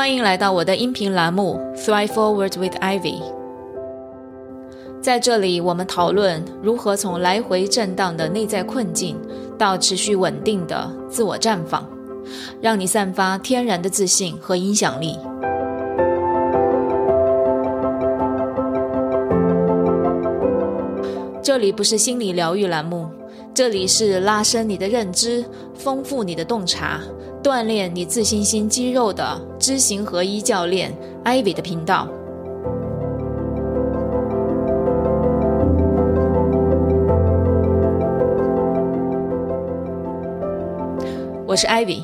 欢迎来到我的音频栏目《Thrive Forward with Ivy》。在这里，我们讨论如何从来回震荡的内在困境到持续稳定的自我绽放，让你散发天然的自信和影响力。这里不是心理疗愈栏目，这里是拉伸你的认知、丰富你的洞察、锻炼你自信心肌肉的知行合一教练艾薇的频道。我是艾薇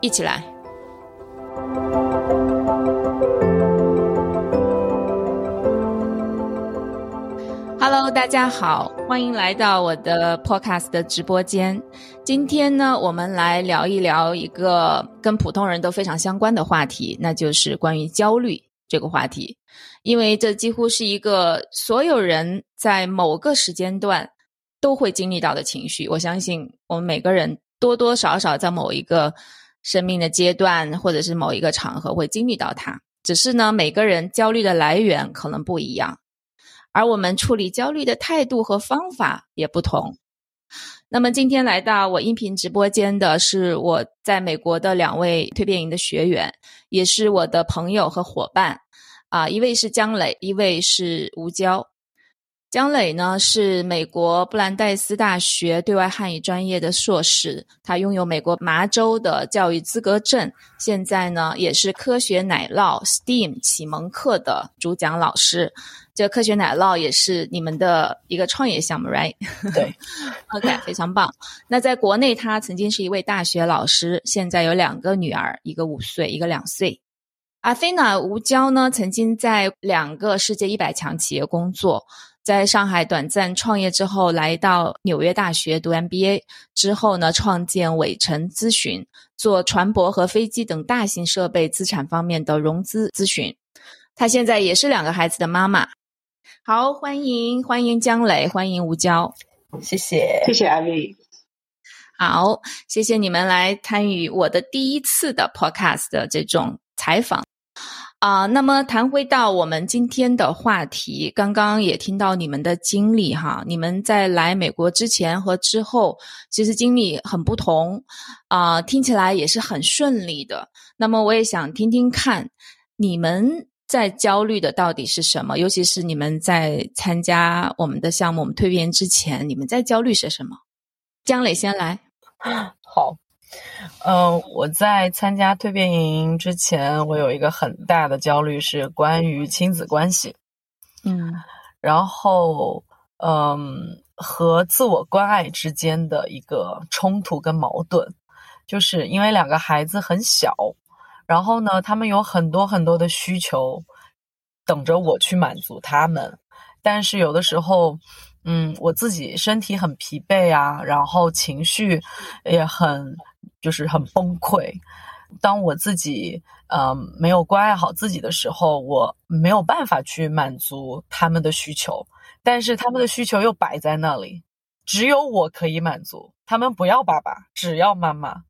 一起来。Hello，大家好，欢迎来到我的 Podcast 的直播间。今天呢，我们来聊一聊一个跟普通人都非常相关的话题，那就是关于焦虑这个话题。因为这几乎是一个所有人在某个时间段都会经历到的情绪。我相信我们每个人多多少少在某一个生命的阶段，或者是某一个场合会经历到它。只是呢，每个人焦虑的来源可能不一样。而我们处理焦虑的态度和方法也不同。那么今天来到我音频直播间的是我在美国的两位蜕变营的学员，也是我的朋友和伙伴。啊，一位是姜磊，一位是吴娇。姜磊呢是美国布兰代斯大学对外汉语专业的硕士，他拥有美国麻州的教育资格证，现在呢也是科学奶酪 STEAM 启蒙课的主讲老师。这科学奶酪也是你们的一个创业项目，right？对，OK，非常棒。那在国内，他曾经是一位大学老师，现在有两个女儿，一个五岁，一个两岁。阿菲娜吴娇呢，曾经在两个世界一百强企业工作。在上海短暂创业之后，来到纽约大学读 MBA 之后呢，创建伟成咨询，做船舶和飞机等大型设备资产方面的融资咨询。他现在也是两个孩子的妈妈。好，欢迎欢迎姜磊，欢迎吴娇，谢谢谢谢阿丽。好，谢谢你们来参与我的第一次的 Podcast 的这种采访。啊，那么谈回到我们今天的话题，刚刚也听到你们的经历哈，你们在来美国之前和之后，其实经历很不同，啊，听起来也是很顺利的。那么我也想听听看，你们在焦虑的到底是什么？尤其是你们在参加我们的项目、我们蜕变之前，你们在焦虑些什么？姜磊先来，好。呃，我在参加蜕变营之前，我有一个很大的焦虑是关于亲子关系，嗯，然后嗯和自我关爱之间的一个冲突跟矛盾，就是因为两个孩子很小，然后呢，他们有很多很多的需求等着我去满足他们，但是有的时候，嗯，我自己身体很疲惫啊，然后情绪也很。就是很崩溃。当我自己呃没有关爱好自己的时候，我没有办法去满足他们的需求。但是他们的需求又摆在那里，只有我可以满足。他们不要爸爸，只要妈妈。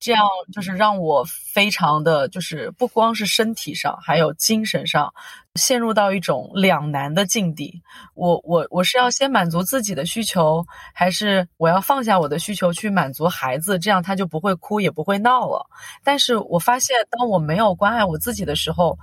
这样就是让我非常的就是不光是身体上，还有精神上，陷入到一种两难的境地。我我我是要先满足自己的需求，还是我要放下我的需求去满足孩子？这样他就不会哭也不会闹了。但是我发现，当我没有关爱我自己的时候，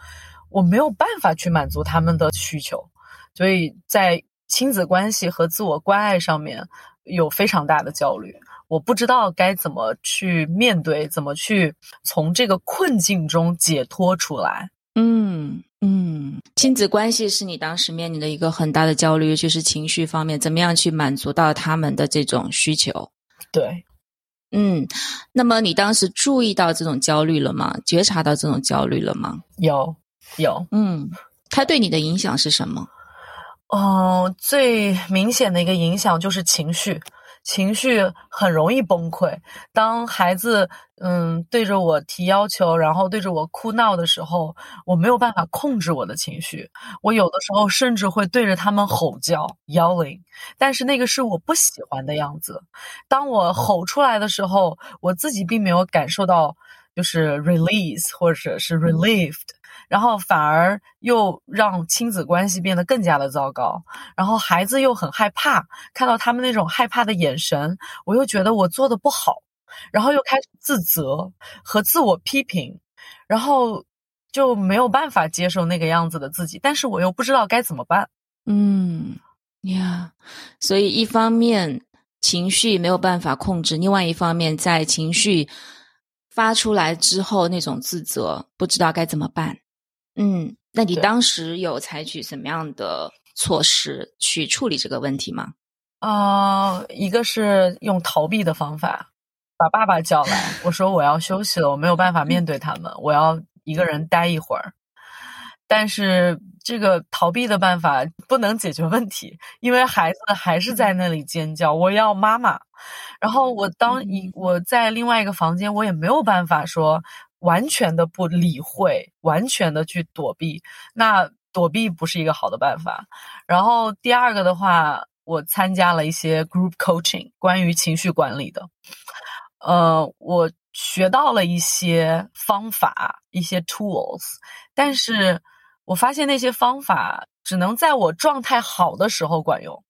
我没有办法去满足他们的需求。所以在亲子关系和自我关爱上面有非常大的焦虑。我不知道该怎么去面对，怎么去从这个困境中解脱出来。嗯嗯，亲子关系是你当时面临的一个很大的焦虑，尤其是情绪方面，怎么样去满足到他们的这种需求？对，嗯，那么你当时注意到这种焦虑了吗？觉察到这种焦虑了吗？有，有。嗯，它对你的影响是什么？哦，最明显的一个影响就是情绪。情绪很容易崩溃。当孩子嗯对着我提要求，然后对着我哭闹的时候，我没有办法控制我的情绪。我有的时候甚至会对着他们吼叫 （yelling），但是那个是我不喜欢的样子。当我吼出来的时候，我自己并没有感受到就是 release 或者是 relieved，然后反而又让亲子关系变得更加的糟糕，然后孩子又很害怕，看到他们那种害怕的眼神，我又觉得我做的不好，然后又开始自责和自我批评，然后就没有办法接受那个样子的自己，但是我又不知道该怎么办。嗯，呀，所以一方面情绪没有办法控制，另外一方面在情绪发出来之后那种自责，不知道该怎么办。嗯，那你当时有采取什么样的措施去处理这个问题吗？啊、一个是用逃避的方法，把爸爸叫来，我说我要休息了，我没有办法面对他们，我要一个人待一会儿。但是这个逃避的办法不能解决问题，因为孩子还是在那里尖叫，我要妈妈。然后我当一嗯我在另外一个房间，我也没有办法说完全的不理会，完全的去躲避。那躲避不是一个好的办法。然后第二个的话，我参加了一些 group coaching，关于情绪管理的。呃，我学到了一些方法，一些 tools，但是我发现那些方法只能在我状态好的时候管用。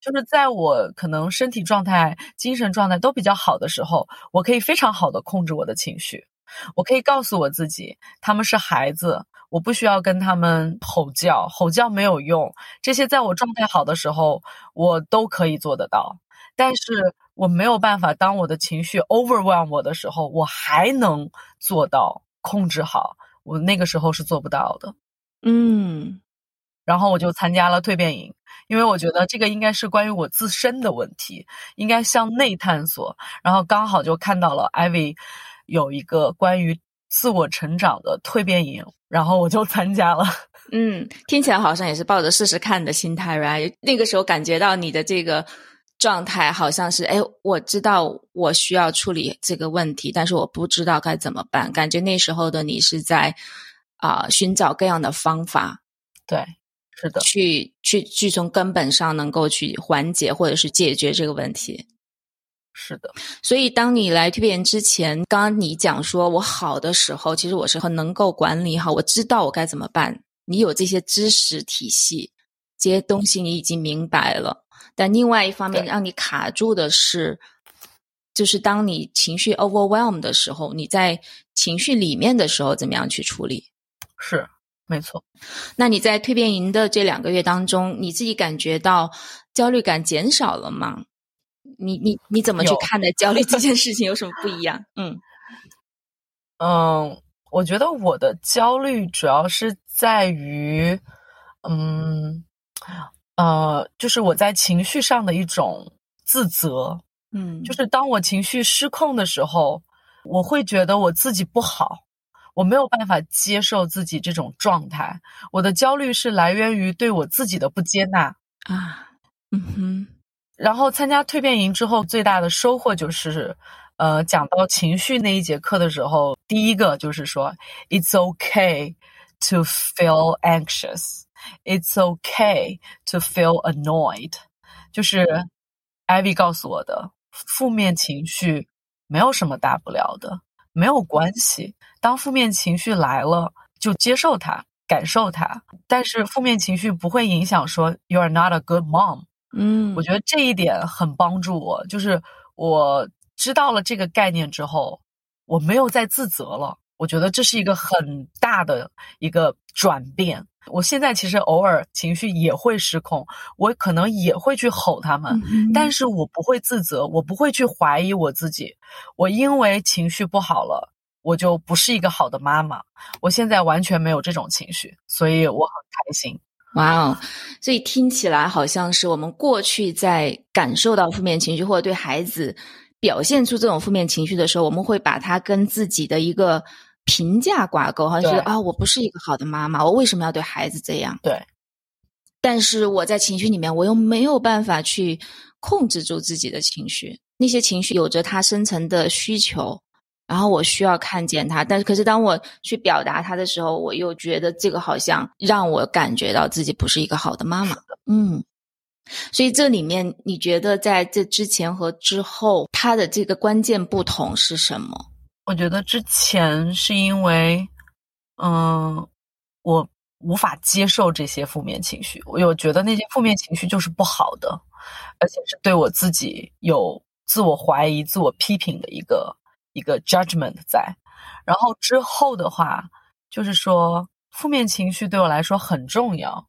就是在我可能身体状态、精神状态都比较好的时候，我可以非常好的控制我的情绪。我可以告诉我自己，他们是孩子，我不需要跟他们吼叫，吼叫没有用。这些在我状态好的时候，我都可以做得到。但是我没有办法，当我的情绪 overwhelm 我的时候，我还能做到控制好。我那个时候是做不到的。嗯然后我就参加了蜕变营，因为我觉得这个应该是关于我自身的问题，应该向内探索。然后刚好就看到了 Ivy 有一个关于自我成长的蜕变营，然后我就参加了。嗯，听起来好像也是抱着试试看的心态，right？那个时候感觉到你的这个状态好像是，哎，我知道我需要处理这个问题，但是我不知道该怎么办。感觉那时候的你是在啊、寻找各样的方法，对，是的，去去去从根本上能够去缓解或者是解决这个问题。是的，所以，当你来蜕变之前，刚刚你讲说我好的时候，其实我是很能够管理好，我知道我该怎么办。你有这些知识体系，这些东西你已经明白了。但另外一方面，让你卡住的是，就是当你情绪 overwhelm 的时候，你在情绪里面的时候，怎么样去处理？是没错。那你在蜕变营的这两个月当中，你自己感觉到焦虑感减少了吗？你你你怎么去看待焦虑这件事情？有什么不一样？嗯 嗯，我觉得我的焦虑主要是在于，嗯，呃，就是我在情绪上的一种自责。嗯，就是当我情绪失控的时候，我会觉得我自己不好，我没有办法接受自己这种状态。我的焦虑是来源于对我自己的不接纳。啊，嗯哼，然后参加蜕变营之后，最大的收获就是，呃，讲到情绪那一节课的时候，第一个就是说，It's okay to feel anxious. It's okay to feel annoyed. 就是艾薇告诉我的，负面情绪没有什么大不了的，没有关系。当负面情绪来了，就接受它，感受它。但是负面情绪不会影响说 You are not a good mom。嗯，我觉得这一点很帮助我，就是我知道了这个概念之后，我没有再自责了。我觉得这是一个很大的一个转变。我现在其实偶尔情绪也会失控，我可能也会去吼他们，嗯但是我不会自责，我不会去怀疑我自己。我因为情绪不好了，我就不是一个好的妈妈。我现在完全没有这种情绪，所以我很开心。哇哦，所以听起来好像是我们过去在感受到负面情绪，或者对孩子表现出这种负面情绪的时候，我们会把它跟自己的一个评价挂钩，好像觉得对。啊、我不是一个好的妈妈，我为什么要对孩子这样？对，但是我在情绪里面，我又没有办法去控制住自己的情绪，那些情绪有着它深层的需求，然后我需要看见他。但是，可是当我去表达他的时候，我又觉得这个好像让我感觉到自己不是一个好的妈妈。嗯，所以这里面你觉得在这之前和之后，他的这个关键不同是什么？我觉得之前是因为，嗯，我无法接受这些负面情绪，我有觉得那些负面情绪就是不好的，而且是对我自己有自我怀疑、自我批评的一个一个 judgment 在。然后之后的话，就是说负面情绪对我来说很重要，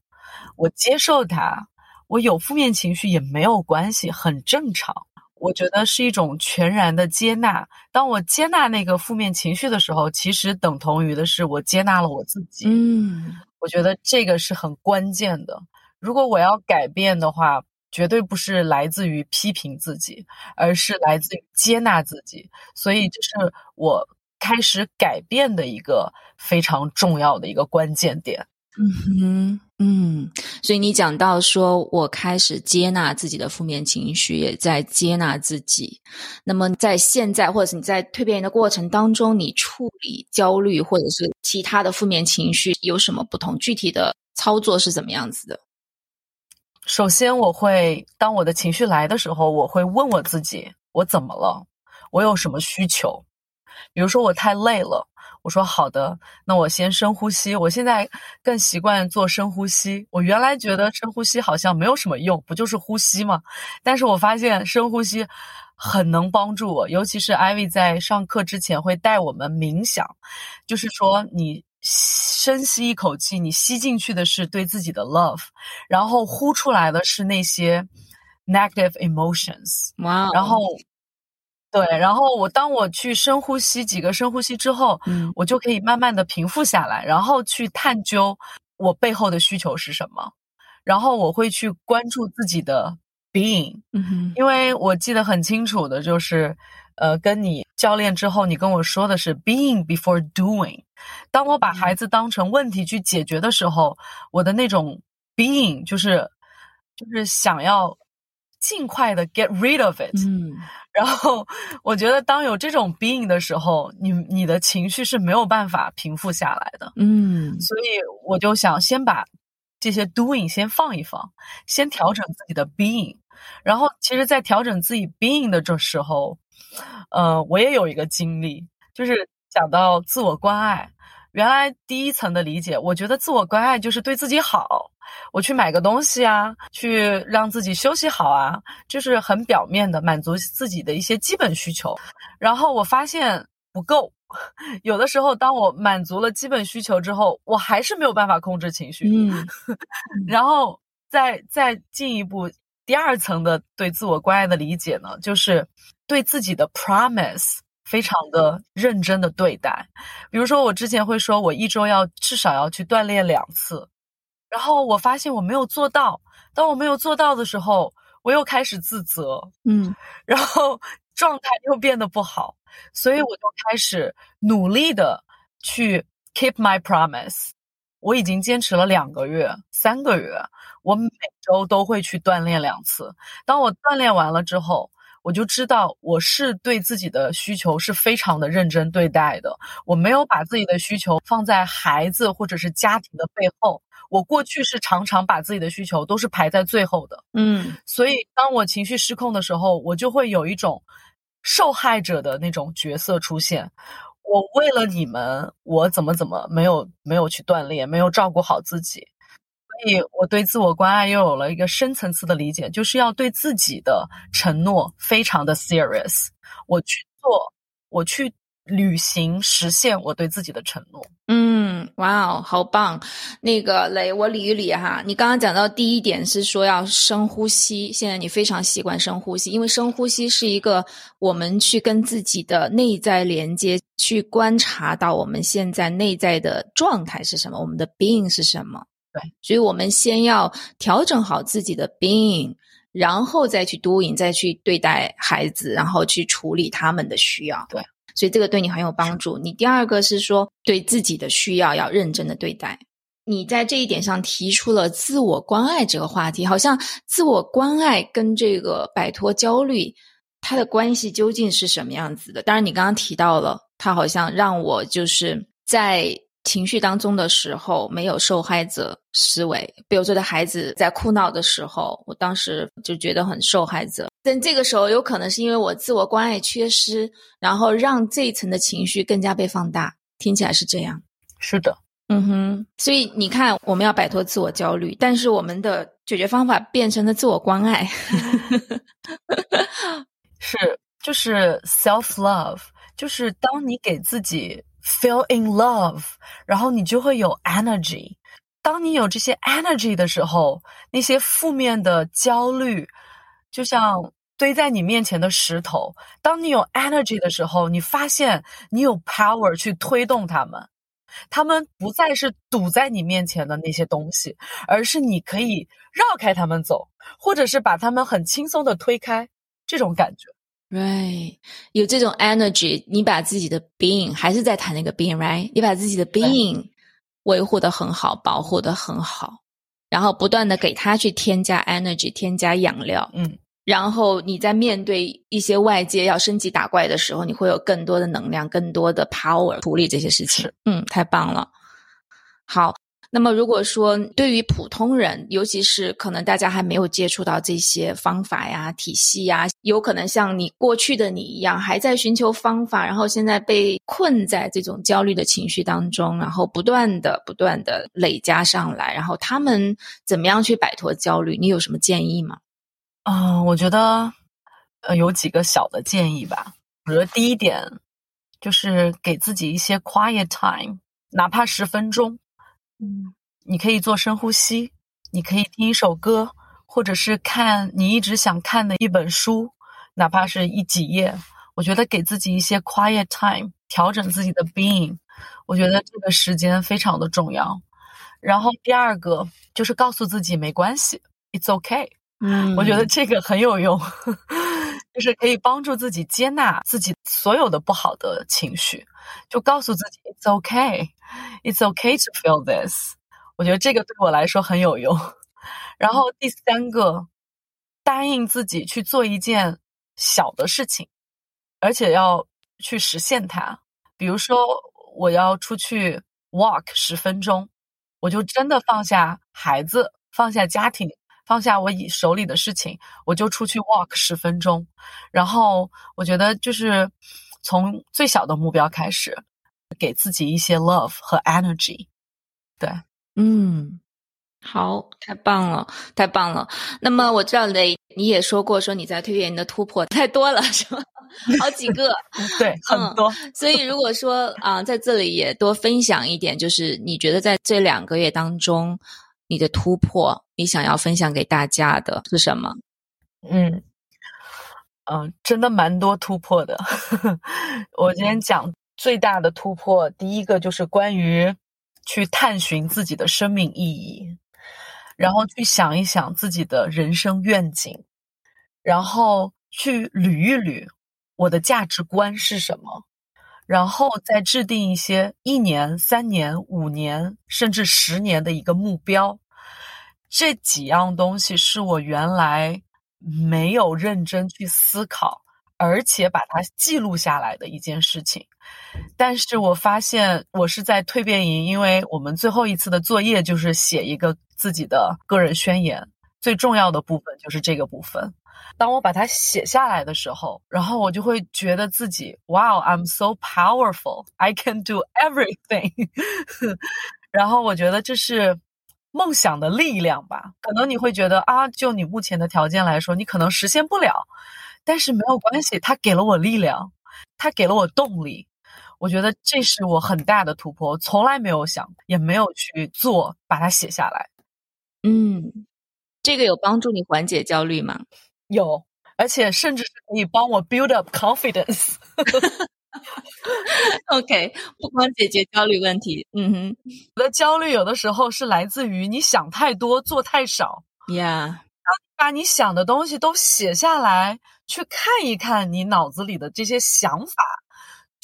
我接受它，我有负面情绪也没有关系，很正常。我觉得是一种全然的接纳。当我接纳那个负面情绪的时候，其实等同于的是我接纳了我自己。嗯，我觉得这个是很关键的。如果我要改变的话，绝对不是来自于批评自己，而是来自于接纳自己。所以，这是我开始改变的一个非常重要的一个关键点。嗯哼，嗯，所以你讲到说，我开始接纳自己的负面情绪，也在接纳自己。那么在现在，或者是你在蜕变的过程当中，你处理焦虑或者是其他的负面情绪有什么不同？具体的操作是怎么样子的？首先，我会当我的情绪来的时候，我会问我自己：我怎么了？我有什么需求？比如说，我太累了。我说好的，那我先深呼吸。我现在更习惯做深呼吸。我原来觉得深呼吸好像没有什么用，不就是呼吸吗？但是我发现深呼吸很能帮助我，尤其是艾薇在上课之前会带我们冥想，就是说你深吸一口气，你吸进去的是对自己的 love，然后呼出来的是那些 negative emotions。哇，然后。对，然后我当我去深呼吸几个深呼吸之后，嗯，我就可以慢慢的平复下来，然后去探究我背后的需求是什么，然后我会去关注自己的 being，嗯哼，因为我记得很清楚的就是，呃，跟你教练之后，你跟我说的是 being before doing，当我把孩子当成问题去解决的时候，我的那种 being 就是就是想要尽快的 get rid of it，嗯。然后，我觉得当有这种 being 的时候，你你的情绪是没有办法平复下来的。嗯，所以我就想先把这些 doing 先放一放，先调整自己的 being。然后，其实，在调整自己 being 的这时候，呃，我也有一个经历，就是讲到自我关爱。原来第一层的理解，我觉得自我关爱就是对自己好。我去买个东西啊，去让自己休息好啊，就是很表面的满足自己的一些基本需求。然后我发现不够，有的时候当我满足了基本需求之后，我还是没有办法控制情绪。嗯，然后再再进一步，第二层的对自我关爱的理解呢，就是对自己的 promise 非常的认真的对待。比如说，我之前会说我一周要至少要去锻炼两次。然后我发现我没有做到，当我没有做到的时候，我又开始自责，嗯，然后状态又变得不好，所以我就开始努力的去 keep my promise。我已经坚持了两个月、三个月，我每周都会去锻炼两次。当我锻炼完了之后，我就知道我是对自己的需求是非常的认真对待的，我没有把自己的需求放在孩子或者是家庭的背后。我过去是常常把自己的需求都是排在最后的，嗯，所以当我情绪失控的时候，我就会有一种受害者的那种角色出现。我为了你们，我怎么怎么没有没有去锻炼，没有照顾好自己，所所以我对自我关爱又有了一个深层次的理解，就是要对自己的承诺非常的 serious，我去做，我去。履行实现我对自己的承诺。嗯，哇哦，好棒！那个雷，我理一理哈。你刚刚讲到第一点是说要深呼吸，现在你非常习惯深呼吸，因为深呼吸是一个我们去跟自己的内在连接，去观察到我们现在内在的状态是什么，我们的 being 是什么。对，所以我们先要调整好自己的 being，然后再去 doing，再去对待孩子，然后去处理他们的需要。对。所以这个对你很有帮助。你第二个是说对自己的需要要认真的对待。你在这一点上提出了自我关爱这个话题，好像自我关爱跟这个摆脱焦虑，它的关系究竟是什么样子的？当然，你刚刚提到了，它好像让我就是在情绪当中的时候，没有受害者思维。比如说，的孩子在哭闹的时候，我当时就觉得很受害者。但这个时候，有可能是因为我自我关爱缺失，然后让这一层的情绪更加被放大。听起来是这样。是的，嗯哼。所以你看，我们要摆脱自我焦虑，但是我们的解决方法变成了自我关爱。是，就是 self love，就是当你给自己 fell in love，然后你就会有 energy。当你有这些 energy 的时候，那些负面的焦虑。就像堆在你面前的石头，当你有 energy 的时候，你发现你有 power 去推动他们，他们不再是堵在你面前的那些东西，而是你可以绕开他们走，或者是把他们很轻松的推开，这种感觉。Right，有这种 energy，你把自己的 being 还是在谈那个 being，right？你把自己的 being 维护的很好，保护的很好。然后不断的给他去添加 energy，添加养料，嗯，然后你在面对一些外界要升级打怪的时候，你会有更多的能量，更多的 power 处理这些事情。嗯，太棒了。好。那么，如果说对于普通人，尤其是可能大家还没有接触到这些方法呀、体系呀，有可能像你过去的你一样，还在寻求方法，然后现在被困在这种焦虑的情绪当中，然后不断的、不断的累加上来，然后他们怎么样去摆脱焦虑？你有什么建议吗？啊，我觉得呃有几个小的建议吧。我觉得第一点就是给自己一些 quiet time，哪怕十分钟。嗯，你可以做深呼吸，你可以听一首歌，或者是看你一直想看的一本书，哪怕是一几页。我觉得给自己一些 quiet time，调整自己的 being，我觉得这个时间非常的重要。然后第二个就是告诉自己没关系，it's okay。嗯，我觉得这个很有用，就是可以帮助自己接纳自己所有的不好的情绪，就告诉自己 it's okay。It's okay to feel this。我觉得这个对我来说很有用。然后第三个，答应自己去做一件小的事情，而且要去实现它。比如说，我要出去 walk 十分钟，我就真的放下孩子，放下家庭，放下我以手里的事情，我就出去 walk 十分钟。然后我觉得就是从最小的目标开始。给自己一些 love 和 energy，对，嗯，好，太棒了，太棒了。那么我知道雷，你也说过，说你在蜕变你的突破太多了，是吧？好几个，对，很多。所以如果说啊，在这里也多分享一点，就是你觉得在这两个月当中，你的突破，你想要分享给大家的是什么？嗯，嗯，真的蛮多突破的。我今天讲。最大的突破，第一个就是关于去探寻自己的生命意义，然后去想一想自己的人生愿景，然后去捋一捋我的价值观是什么，然后再制定一些一年、三年、五年甚至十年的一个目标。这几样东西是我原来没有认真去思考。而且把它记录下来的一件事情，但是我发现我是在蜕变营，因为我们最后一次的作业就是写一个自己的个人宣言，最重要的部分就是这个部分。当我把它写下来的时候，然后我就会觉得自己，Wow，I'm so powerful，I can do everything。然后我觉得这是梦想的力量吧。可能你会觉得啊，就你目前的条件来说，你可能实现不了。但是没有关系，他给了我力量，他给了我动力，我觉得这是我很大的突破，从来没有想，也没有去做，把它写下来。嗯，这个有帮助你缓解焦虑吗？有，而且甚至是可以帮我 build up confidence。OK，不光解决焦虑问题，嗯哼，我的焦虑有的时候是来自于你想太多，做太少。Yeah。把你想的东西都写下来，去看一看你脑子里的这些想法，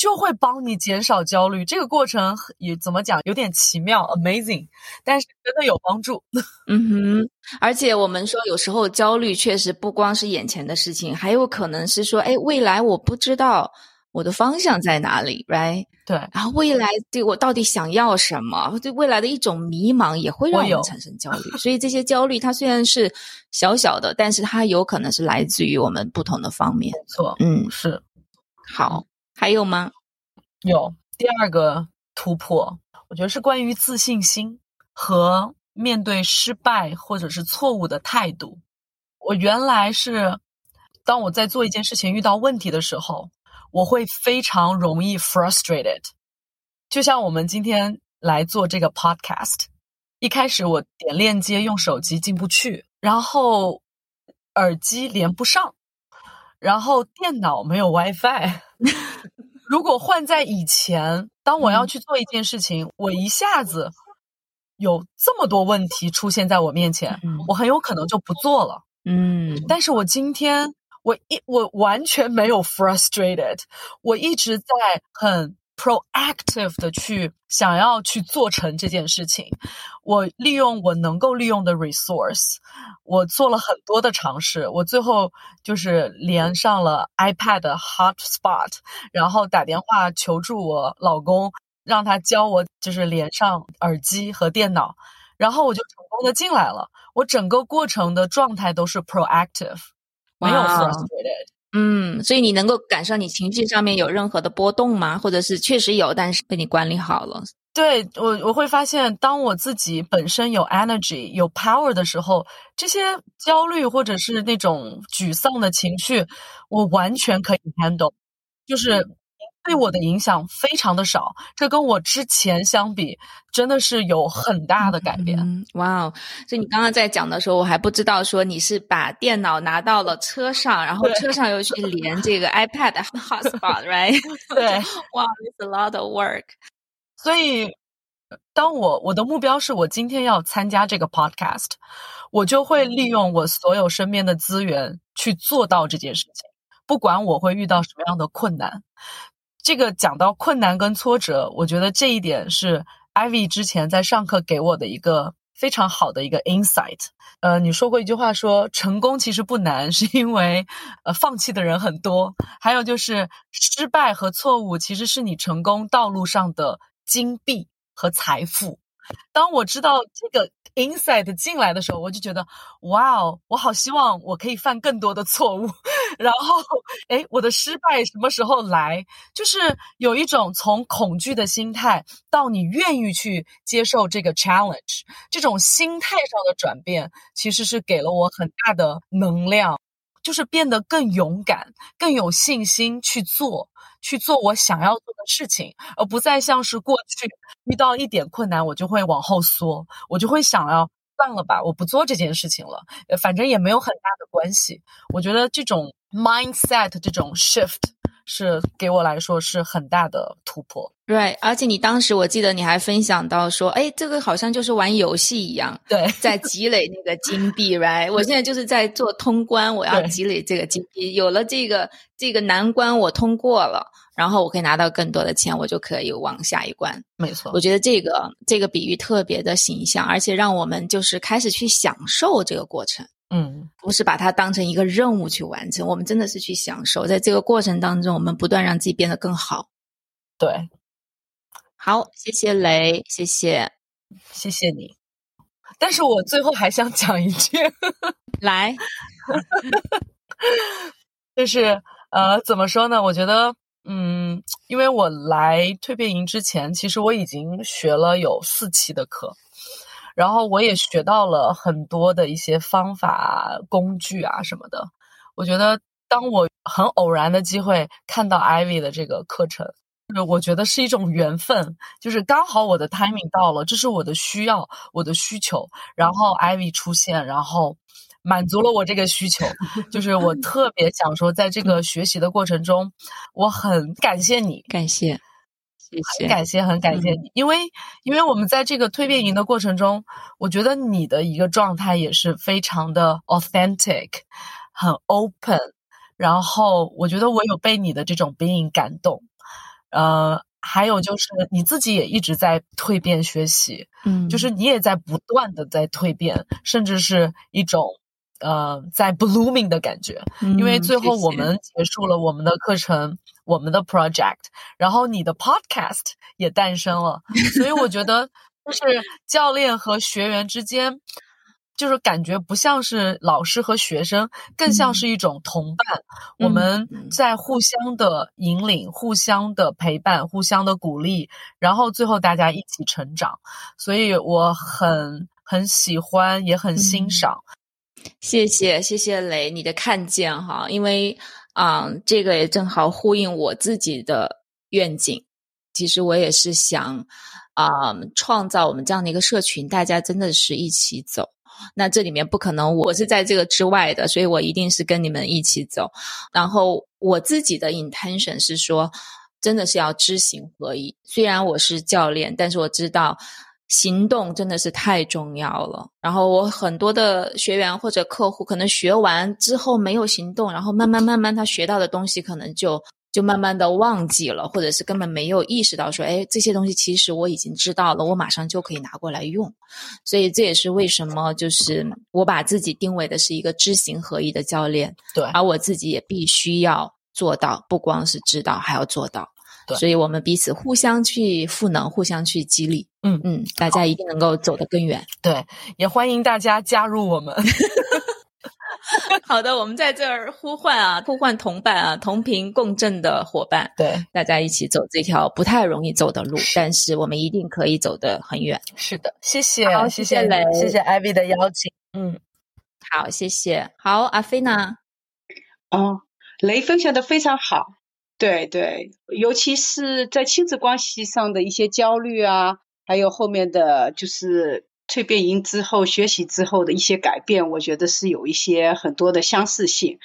就会帮你减少焦虑。这个过程也怎么讲，有点奇妙，amazing，但是真的有帮助。嗯哼，而且我们说，有时候焦虑确实不光是眼前的事情，还有可能是说，哎，未来我不知道我的方向在哪里，right？对，然后未来对我到底想要什么，对未来的一种迷茫也会让我们产生焦虑。所以这些焦虑它虽然是小小的，但是它有可能是来自于我们不同的方面。没错，嗯，是。好，还有吗？有第二个突破，我觉得是关于自信心和面对失败或者是错误的态度。我原来是，当我在做一件事情遇到问题的时候，我会非常容易 frustrated。就像我们今天来做这个 podcast，一开始我点链接用手机进不去，然后耳机连不上，然后电脑没有 WiFi。如果换在以前，当我要去做一件事情，我一下子有这么多问题出现在我面前，我很有可能就不做了。嗯，但是我今天我一我完全没有 frustrated，我一直在很。Proactive 的去想要去做成这件事情，我利用我能够利用的 resource，我做了很多的尝试，我最后就是连上了 iPad hotspot，然后打电话求助我老公，让他教我就是连上耳机和电脑，然后我就成功的进来了。我整个过程的状态都是 proactive，没有 frustrated。嗯，所以你能够感受你情绪上面有任何的波动吗？或者是确实有，但是被你管理好了？对我，我会发现，当我自己本身有 energy、有 power 的时候，这些焦虑或者是那种沮丧的情绪，我完全可以 handle，就是。对我的影响非常的少，这跟我之前相比，真的是有很大的改变。哇哦！所以你刚刚在讲的时候，我还不知道说你是把电脑拿到了车上，然后车上又去连这个 iPad hotspot，right？对，哇，it's a lot of work。所以，当我我的目标是我今天要参加这个 podcast，我就会利用我所有身边的资源去做到这件事情，不管我会遇到什么样的困难。这个讲到困难跟挫折，我觉得这一点是 Ivy 之前在上课给我的一个非常好的一个 insight。呃，你说过一句话，说成功其实不难，是因为呃放弃的人很多。还有就是失败和错误其实是你成功道路上的金币和财富。当我知道这个 insight 进来的时候，我就觉得，哇哦，我好希望我可以犯更多的错误。然后，哎，我的失败什么时候来？就是有一种从恐惧的心态到你愿意去接受这个 challenge，这种心态上的转变，其实是给了我很大的能量，就是变得更勇敢、更有信心去做。去做我想要做的事情，而不再像是过去遇到一点困难，我就会往后缩，我就会想要算了吧，我不做这件事情了，反正也没有很大的关系。我觉得这种 mindset 这种 shift 是给我来说是很大的突破。Right，而且你当时我记得你还分享到说，哎，这个好像就是玩游戏一样，对，在积累那个金币，Right，我现在就是在做通关，我要积累这个金币，有了这个这个难关我通过了，然后我可以拿到更多的钱，我就可以往下一关。没错，我觉得这个这个比喻特别的形象，而且让我们就是开始去享受这个过程，嗯，不是把它当成一个任务去完成，我们真的是去享受，在这个过程当中，我们不断让自己变得更好。对。好，谢谢雷，谢谢，谢谢你。但是我最后还想讲一句，来，就是呃，怎么说呢？我觉得，嗯，因为我来蜕变营之前，其实我已经学了有四期的课，然后我也学到了很多的一些方法、工具啊什么的。我觉得，当我很偶然的机会看到 Ivy 的这个课程。我觉得是一种缘分，就是刚好我的 timing 到了，这是我的需要，我的需求，然后 Ivy 出现，然后满足了我这个需求，就是我特别想说，在这个学习的过程中，我很感谢你，感谢，谢谢，感谢，很感谢你，因为因为我们在这个蜕变营的过程中，我觉得你的一个状态也是非常的 authentic，很 open，然后我觉得我有被你的这种 being 感动。呃，还有就是你自己也一直在蜕变学习，嗯，就是你也在不断的在蜕变，甚至是一种呃在 blooming 的感觉，因为最后我们结束了我们的课程，我们的 project，然后你的 podcast 也诞生了，所以我觉得就是教练和学员之间。就是感觉不像是老师和学生，更像是一种同伴。我们在互相的引领、互相的陪伴、互相的鼓励，然后最后大家一起成长。所以我很很喜欢，也很欣赏。谢谢谢谢雷你的看见哈，因为啊，这个也正好呼应我自己的愿景。其实我也是想啊，创造我们这样的一个社群，大家真的是一起走。那这里面不可能，我是在这个之外的，所以我一定是跟你们一起走。然后我自己的 intention 是说，真的是要知行合一。虽然我是教练，但是我知道行动真的是太重要了。然后我很多的学员或者客户，可能学完之后没有行动，然后慢慢慢慢他学到的东西可能就。就慢慢的忘记了，或者是根本没有意识到说，哎，这些东西其实我已经知道了，我马上就可以拿过来用。所以这也是为什么，就是我把自己定位的是一个知行合一的教练，对，而我自己也必须要做到，不光是知道，还要做到。对，所以我们彼此互相去赋能，互相去激励。嗯嗯，大家一定能够走得更远。对，也欢迎大家加入我们。好的，我们在这儿呼唤啊，呼唤同伴啊，同频共振的伙伴，对，大家一起走这条不太容易走的路，但是我们一定可以走得很远。是的，谢谢，谢谢雷，谢谢艾薇的邀请。嗯，好，谢谢。好，阿菲呢？哦，雷分享的非常好，对对，尤其是在亲子关系上的一些焦虑啊，还有后面的就是。蜕变营之后，学习之后的一些改变，我觉得是有一些很多的相似性。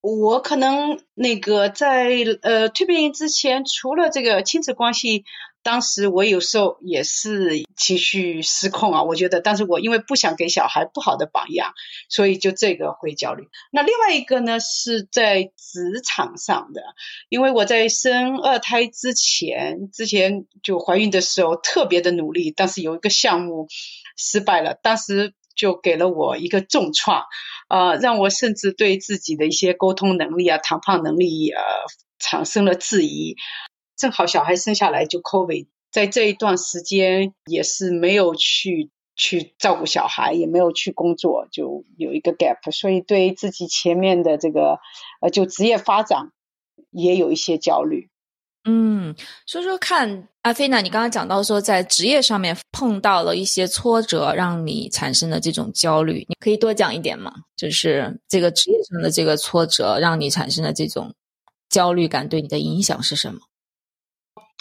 我可能那个在呃蜕变营之前，除了这个亲子关系。当时我有时候也是情绪失控啊，我觉得，但是我因为不想给小孩不好的榜样，所以就这个会焦虑。那另外一个呢，是在职场上的，因为我在生二胎之前，之前就怀孕的时候特别的努力，但是有一个项目失败了，当时就给了我一个重创，呃，让我甚至对自己的一些沟通能力啊、谈判能力呃产生了质疑。正好小孩生下来就 COVID，在这一段时间也是没有去去照顾小孩，也没有去工作，就有一个 gap，所以对自己前面的这个呃就职业发展也有一些焦虑。嗯，说说看，阿飞呢？你刚刚讲到说在职业上面碰到了一些挫折，让你产生的这种焦虑，你可以多讲一点吗？就是这个职业上的这个挫折，让你产生的这种焦虑感，对你的影响是什么？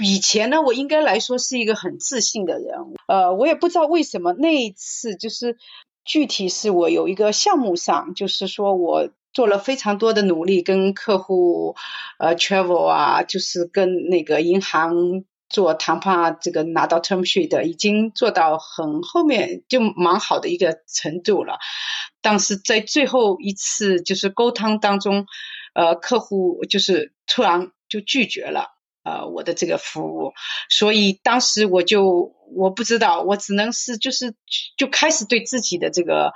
以前呢，我应该来说是一个很自信的人，呃，我也不知道为什么那一次就是具体是我有一个项目上，就是说我做了非常多的努力，跟客户呃 travel 啊，就是跟那个银行做谈判，这个拿到 term sheet 的已经做到很后面就蛮好的一个程度了，但是在最后一次就是沟通当中，呃，客户就是突然就拒绝了。呃，我的这个服务，所以当时我就我不知道，我只能是就是就开始对自己的这个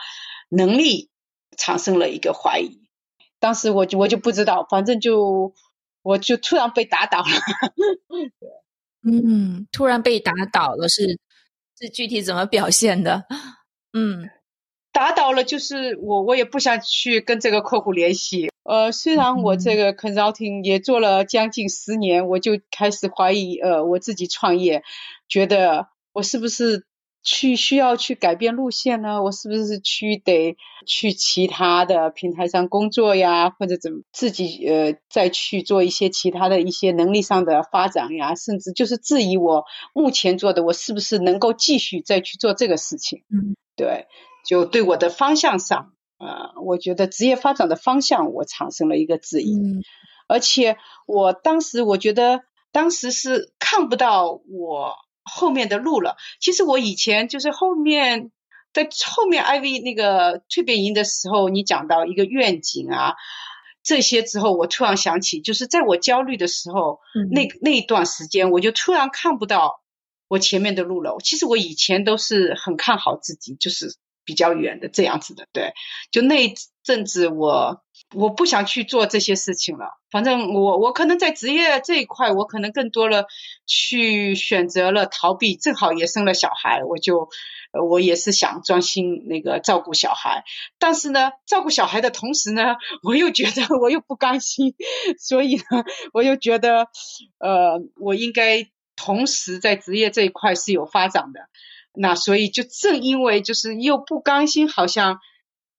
能力产生了一个怀疑。当时我就我就不知道，反正就我就突然被打倒了。嗯，突然被打倒了，是是具体怎么表现的？嗯。打倒了，就是我，我也不想去跟这个客户联系。呃，虽然我这个 consulting 也做了将近十年，我就开始怀疑，呃，我自己创业，觉得我是不是去需要去改变路线呢？我是不是去得去其他的平台上工作呀，或者怎么自己呃再去做一些其他的一些能力上的发展呀？甚至就是质疑我目前做的，我是不是能够继续再去做这个事情？嗯，对。就对我的方向上，呃，我觉得职业发展的方向，我产生了一个质疑，而且我当时我觉得当时是看不到我后面的路了。其实我以前就是后面在后面 IV 那个蜕变营的时候，你讲到一个愿景啊，这些之后，我突然想起，就是在我焦虑的时候，那那一段时间，我就突然看不到我前面的路了。其实我以前都是很看好自己，就是。比较远的这样子的。对，就那阵子我我不想去做这些事情了。反正我我可能在职业这一块，我可能更多了去选择了逃避。正好也生了小孩，我就我也是想专心那个照顾小孩。但是呢，照顾小孩的同时呢，我又觉得我又不甘心，所以呢，我又觉得呃，我应该同时在职业这一块是有发展的。那所以就正因为就是又不甘心，好像。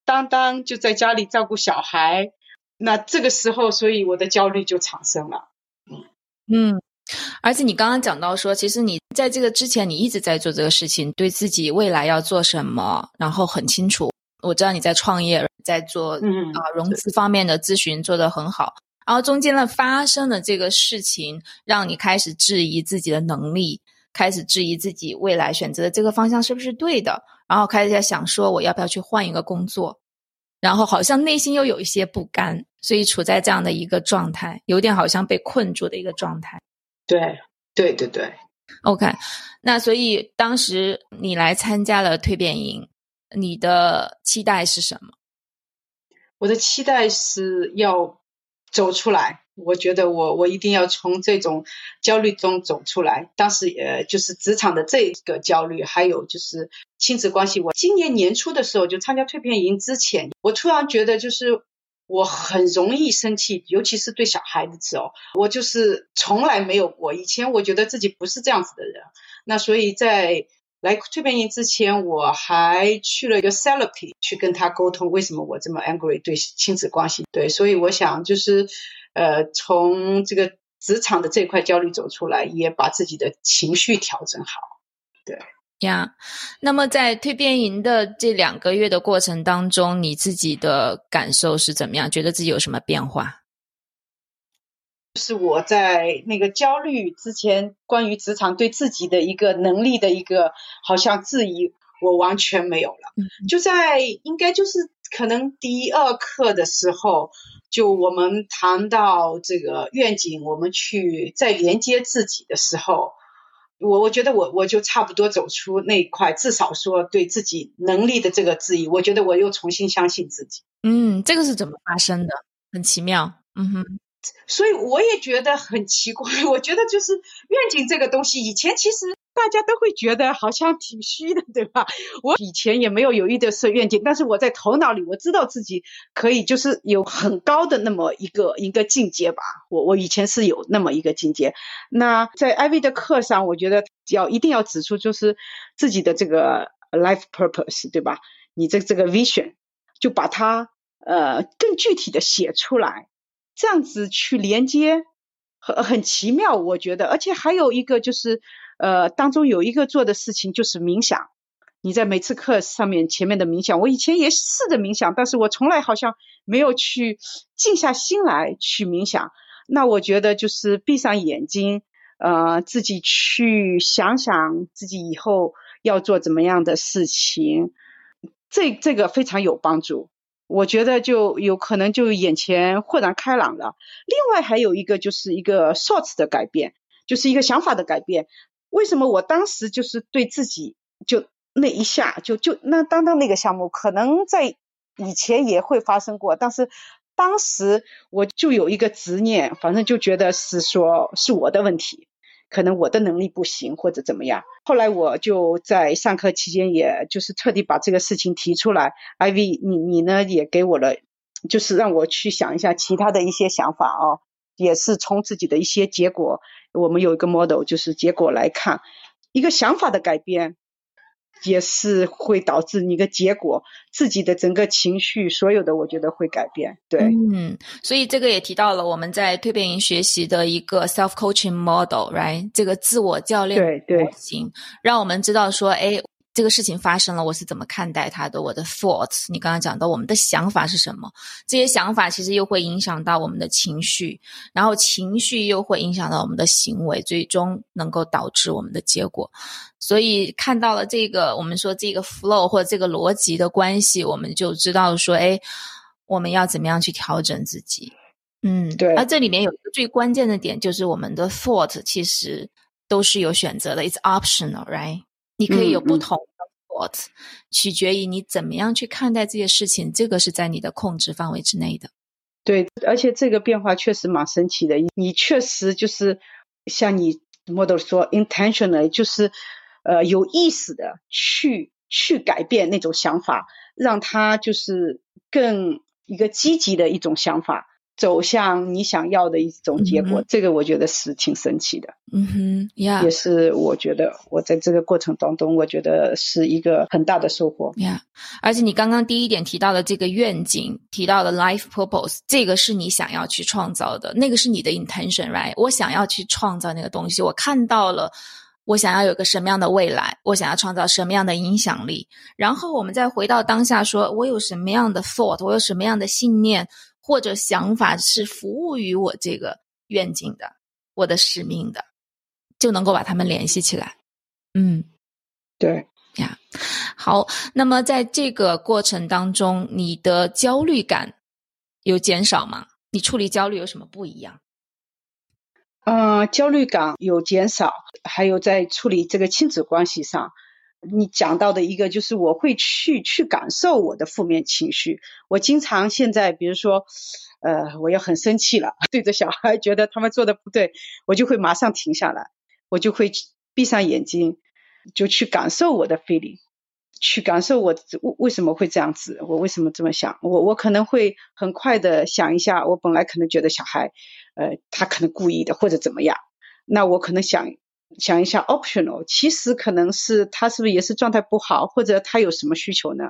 当当就在家里照顾小孩，那这个时候，所以我的焦虑就产生了。嗯，而且你刚刚讲到说，其实你在这个之前，你一直在做这个事情，对自己未来要做什么，然后很清楚。我知道你在创业，在做啊融资方面的咨询，做得很好。然后中间呢发生的这个事情，让你开始质疑自己的能力，开始质疑自己未来选择的这个方向是不是对的。然后开始在想说，我要不要去换一个工作？然后好像内心又有一些不甘，所以处在这样的一个状态，有点好像被困住的一个状态。对，对对对。OK，那所以当时你来参加了蜕变营，你的期待是什么？我的期待是要走出来。我觉得我我一定要从这种焦虑中走出来。当时呃，就是职场的这个焦虑，还有就是亲子关系。我今年年初的时候就参加蜕变营之前，我突然觉得就是我很容易生气，尤其是对小孩子哦，我就是从来没有过。以前我觉得自己不是这样子的人。那所以在来蜕变营之前，我还去了一个 therapy 去跟他沟通，为什么我这么 angry 对亲子关系。对，所以我想就是。呃，从这个职场的这块焦虑走出来，也把自己的情绪调整好。对呀，那么在蜕变营的这两个月的过程当中，你自己的感受是怎么样？觉得自己有什么变化？是我在那个焦虑之前，关于职场对自己的一个能力的一个好像质疑，我完全没有了。就在应该就是可能第二课的时候。就我们谈到这个愿景，我们去再连接自己的时候，我我觉得我我就差不多走出那一块，至少说对自己能力的这个质疑，我觉得我又重新相信自己。嗯，这个是怎么发生的？很奇妙。嗯哼，所以我也觉得很奇怪。我觉得就是愿景这个东西，以前其实。大家都会觉得好像挺虚的，对吧？我以前也没有有意的设愿景，但是我在头脑里我知道自己可以，就是有很高的那么一个一个境界吧。我我以前是有那么一个境界。那在艾薇的课上，我觉得要一定要指出，就是自己的这个 life purpose，对吧？你这这个 vision，就把它呃更具体的写出来，这样子去连接，很很奇妙，我觉得。而且还有一个就是。呃，当中有一个做的事情就是冥想。你在每次课上面前面的冥想，我以前也试着冥想，但是我从来好像没有去静下心来去冥想。那我觉得就是闭上眼睛，呃，自己去想想自己以后要做怎么样的事情，这这个非常有帮助。我觉得就有可能就眼前豁然开朗了。另外还有一个就是一个 thoughts 的改变，就是一个想法的改变。为什么我当时就是对自己就那一下就就那当当那个项目可能在以前也会发生过，但是当时我就有一个执念，反正就觉得是说是我的问题，可能我的能力不行或者怎么样。后来我就在上课期间，也就是特地把这个事情提出来。Ivy，你你呢也给我了，就是让我去想一下其他的一些想法哦，也是从自己的一些结果。我们有一个 model，就是结果来看，一个想法的改变，也是会导致你的结果，自己的整个情绪，所有的我觉得会改变。对，嗯，所以这个也提到了我们在蜕变营学习的一个 self coaching model，right？这个自我教练模型，让我们知道说，哎。这个事情发生了，我是怎么看待它的？我的 thoughts，你刚刚讲到我们的想法是什么？这些想法其实又会影响到我们的情绪，然后情绪又会影响到我们的行为，最终能够导致我们的结果。所以看到了这个，我们说这个 flow 或者这个逻辑的关系，我们就知道说，哎，我们要怎么样去调整自己？嗯，对。而这里面有一个最关键的点，就是我们的 thought 其实都是有选择的，it's optional，right？你可以有不同的 thought，取决于你怎么样去看待这些事情，这个是在你的控制范围之内的。对，而且这个变化确实蛮神奇的。你确实就是像你 model 说 intentionally，就是呃有意识的去去改变那种想法，让他就是更一个积极的一种想法。走向你想要的一种结果，这个我觉得是挺神奇的。嗯哼，呀，也是我觉得我在这个过程当中，我觉得是一个很大的收获。呀，而且你刚刚第一点提到的这个愿景，提到的 life purpose，这个是你想要去创造的，那个是你的 intention，right？我想要去创造那个东西，我看到了，我想要有个什么样的未来，我想要创造什么样的影响力，然后我们再回到当下，说我有什么样的 thought，我有什么样的信念。或者想法是服务于我这个愿景的，我的使命的，就能够把他们联系起来。嗯，对呀。好，那么在这个过程当中，你的焦虑感有减少吗？你处理焦虑有什么不一样？嗯，焦虑感有减少，还有在处理这个亲子关系上。你讲到的一个就是我会去去感受我的负面情绪。我经常现在，比如说，呃，我要很生气了，对着小孩觉得他们做的不对，我就会马上停下来，我就会闭上眼睛，就去感受我的 feeling，去感受我为为什么会这样子，我为什么这么想。我我可能会很快的想一下，我本来可能觉得小孩，呃，他可能故意的或者怎么样，那我可能想。想一下，optional，其实可能是他是不是也是状态不好，或者他有什么需求呢？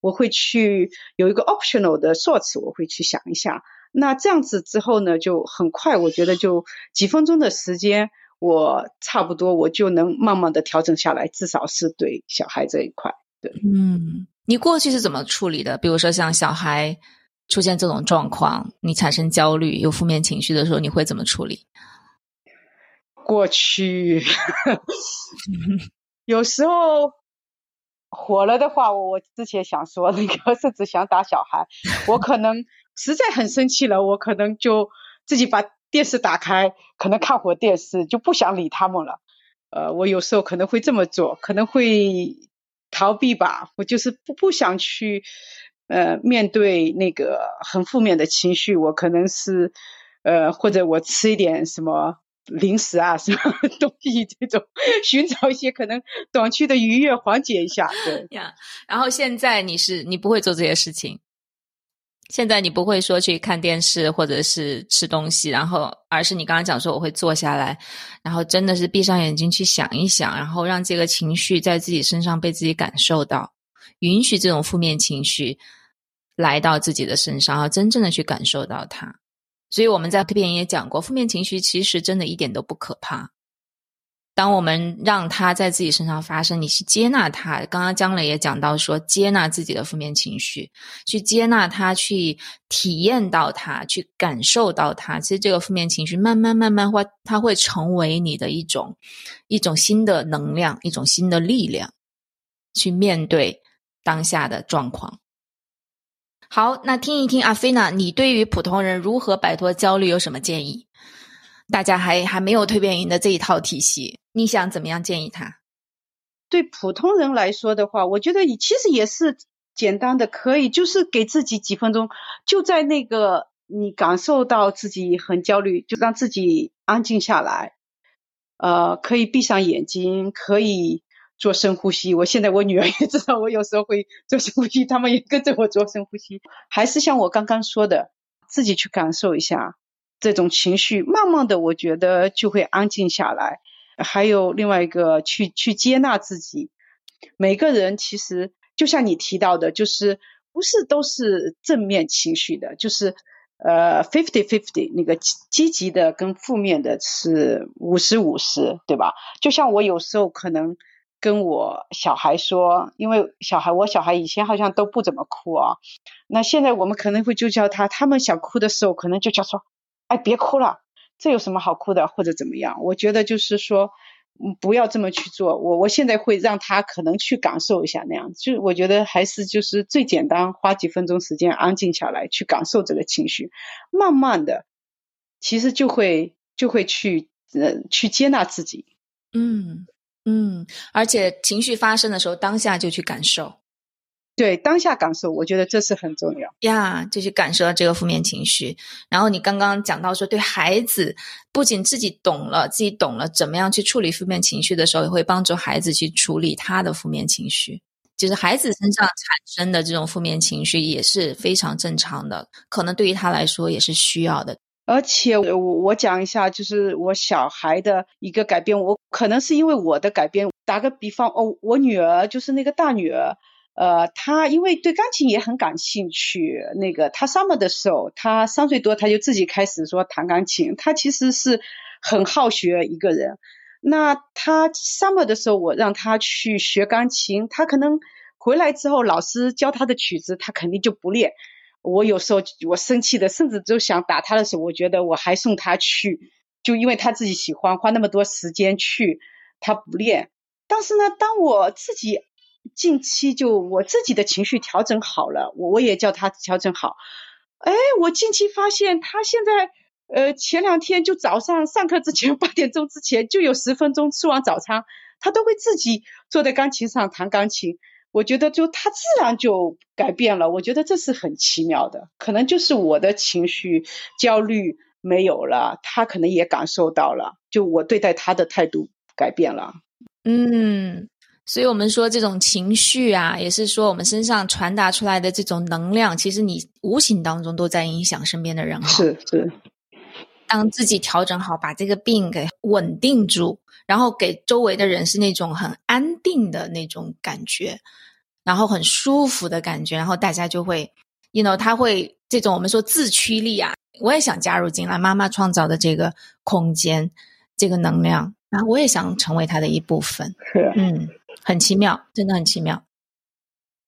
我会去有一个 optional 的 thoughts，我会去想一下。那这样子之后呢，就很快，我觉得就几分钟的时间，我差不多我就能慢慢的调整下来，至少是对小孩这一块。对，嗯，你过去是怎么处理的？比如说像小孩出现这种状况，你产生焦虑、有负面情绪的时候，你会怎么处理？过去，有时候火了的话，我我之前想说那个，甚至想打小孩。我可能实在很生气了，我可能就自己把电视打开，可能看会电视，就不想理他们了。呃，我有时候可能会这么做，可能会逃避吧。我就是不不想去呃面对那个很负面的情绪。我可能是呃，或者我吃一点什么。零食啊，什么 东西这种，寻找一些可能短期的愉悦，缓解一下。对呀，然后现在你是你不会做这些事情，现在你不会说去看电视或者是吃东西，然后而是你刚刚讲说我会坐下来，然后真的是闭上眼睛去想一想，然后让这个情绪在自己身上被自己感受到，允许这种负面情绪来到自己的身上，然后真正的去感受到它。所以我们在这边也讲过，负面情绪其实真的一点都不可怕。当我们让它在自己身上发生，你去接纳它。刚刚姜磊也讲到说，接纳自己的负面情绪，去接纳它，去体验到它，去感受到它。其实这个负面情绪慢慢慢慢会，它会成为你的一种一种新的能量，一种新的力量，去面对当下的状况。好，那听一听阿菲娜，你对于普通人如何摆脱焦虑有什么建议？大家还还没有蜕变营的这一套体系，你想怎么样建议他？对普通人来说的话，我觉得你其实也是简单的，可以就是给自己几分钟，就在那个你感受到自己很焦虑，就让自己安静下来，呃，可以闭上眼睛，可以。做深呼吸，我现在我女儿也知道，我有时候会做深呼吸，他们也跟着我做深呼吸。还是像我刚刚说的，自己去感受一下这种情绪，慢慢的，我觉得就会安静下来。还有另外一个，去去接纳自己。每个人其实就像你提到的，就是不是都是正面情绪的，就是呃 fifty fifty 那个积极的跟负面的是五十五十，对吧？就像我有时候可能。跟我小孩说，因为小孩，我小孩以前好像都不怎么哭啊。那现在我们可能会就叫他，他们想哭的时候，可能就叫说，哎，别哭了，这有什么好哭的，或者怎么样？我觉得就是说，嗯，不要这么去做。我我现在会让他可能去感受一下那样，就我觉得还是就是最简单，花几分钟时间安静下来，去感受这个情绪，慢慢的，其实就会就会去呃去接纳自己。嗯。嗯，而且情绪发生的时候，当下就去感受。对，当下感受，我觉得这是很重要呀，就去感受到这个负面情绪。然后你刚刚讲到说，对孩子不仅自己懂了，自己懂了怎么样去处理负面情绪的时候，也会帮助孩子去处理他的负面情绪。就是孩子身上产生的这种负面情绪也是非常正常的，可能对于他来说也是需要的。而且我我讲一下，就是我小孩的一个改变，我可能是因为我的改变。打个比方，哦，我女儿就是那个大女儿。呃，她因为对钢琴也很感兴趣，那个她 summer 的时候，她三岁多她就自己开始说弹钢琴。她其实是很好学一个人。那她 summer 的时候，我让她去学钢琴，她可能回来之后，老师教她的曲子，她肯定就不练。我有时候我生气的，甚至就想打他的时候，我觉得我还送他去，就因为他自己喜欢，花那么多时间去，他不练。但是呢，当我自己。近期就我自己的情绪调整好了，我我也叫他调整好。哎，我近期发现他现在，呃，前两天就早上上课之前 八点钟之前就有十分钟吃完早餐，他都会自己坐在钢琴上弹钢琴。我觉得就他自然就改变了，我觉得这是很奇妙的。可能就是我的情绪焦虑没有了，他可能也感受到了，就我对待他的态度改变了。嗯。所以我们说，这种情绪啊，也是说我们身上传达出来的这种能量，其实你无形当中都在影响身边的人。是是，当自己调整好，把这个病给稳定住，然后给周围的人是那种很安定的那种感觉，然后很舒服的感觉，然后大家就会，you know，他会这种我们说自驱力啊，我也想加入进来，妈妈创造的这个空间，这个能量，然后我也想成为他的一部分。是，嗯。很奇妙，真的很奇妙。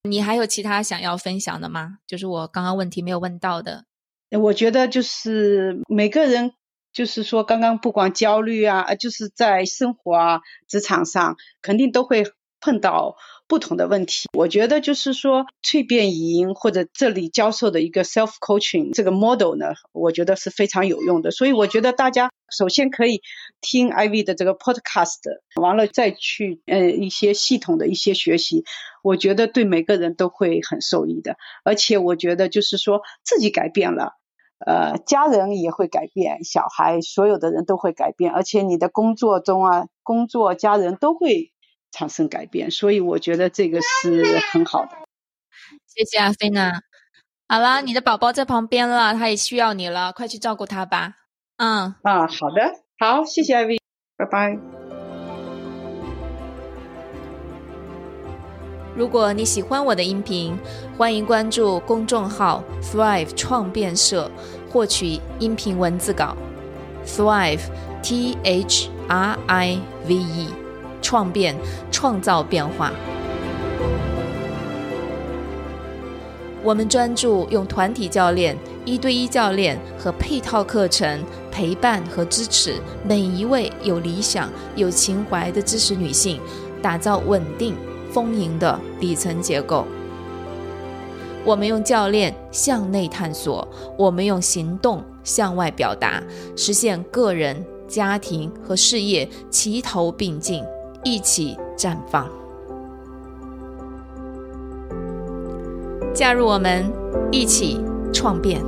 你还有其他想要分享的吗？就是我刚刚问题没有问到的。我觉得就是每个人，就是说刚刚不管焦虑啊，就是在生活啊、职场上，肯定都会碰到。不同的问题，我觉得就是说蜕变营或者这里教授的一个 self coaching 这个 model 呢，我觉得是非常有用的。所以我觉得大家首先可以听 IV 的这个 podcast，完了再去呃一些系统的一些学习，我觉得对每个人都会很受益的。而且我觉得就是说自己改变了，呃，家人也会改变，小孩所有的人都会改变，而且你的工作中啊，工作家人都会。产生改变，所以我觉得这个是很好的。谢谢阿菲娜。好了，你的宝宝在旁边了，他也需要你了，快去照顾他吧。嗯啊，好的，好，谢谢艾薇，拜拜。如果你喜欢我的音频，欢迎关注公众号 Thrive 创变社，获取音频文字稿。Thrive，T H R I V E。创变，创造变化。我们专注用团体教练、一对一教练和配套课程陪伴和支持每一位有理想、有情怀的知识女性，打造稳定、丰盈的底层结构。我们用教练向内探索，我们用行动向外表达，实现个人、家庭和事业齐头并进。一起绽放，加入我们，一起创变。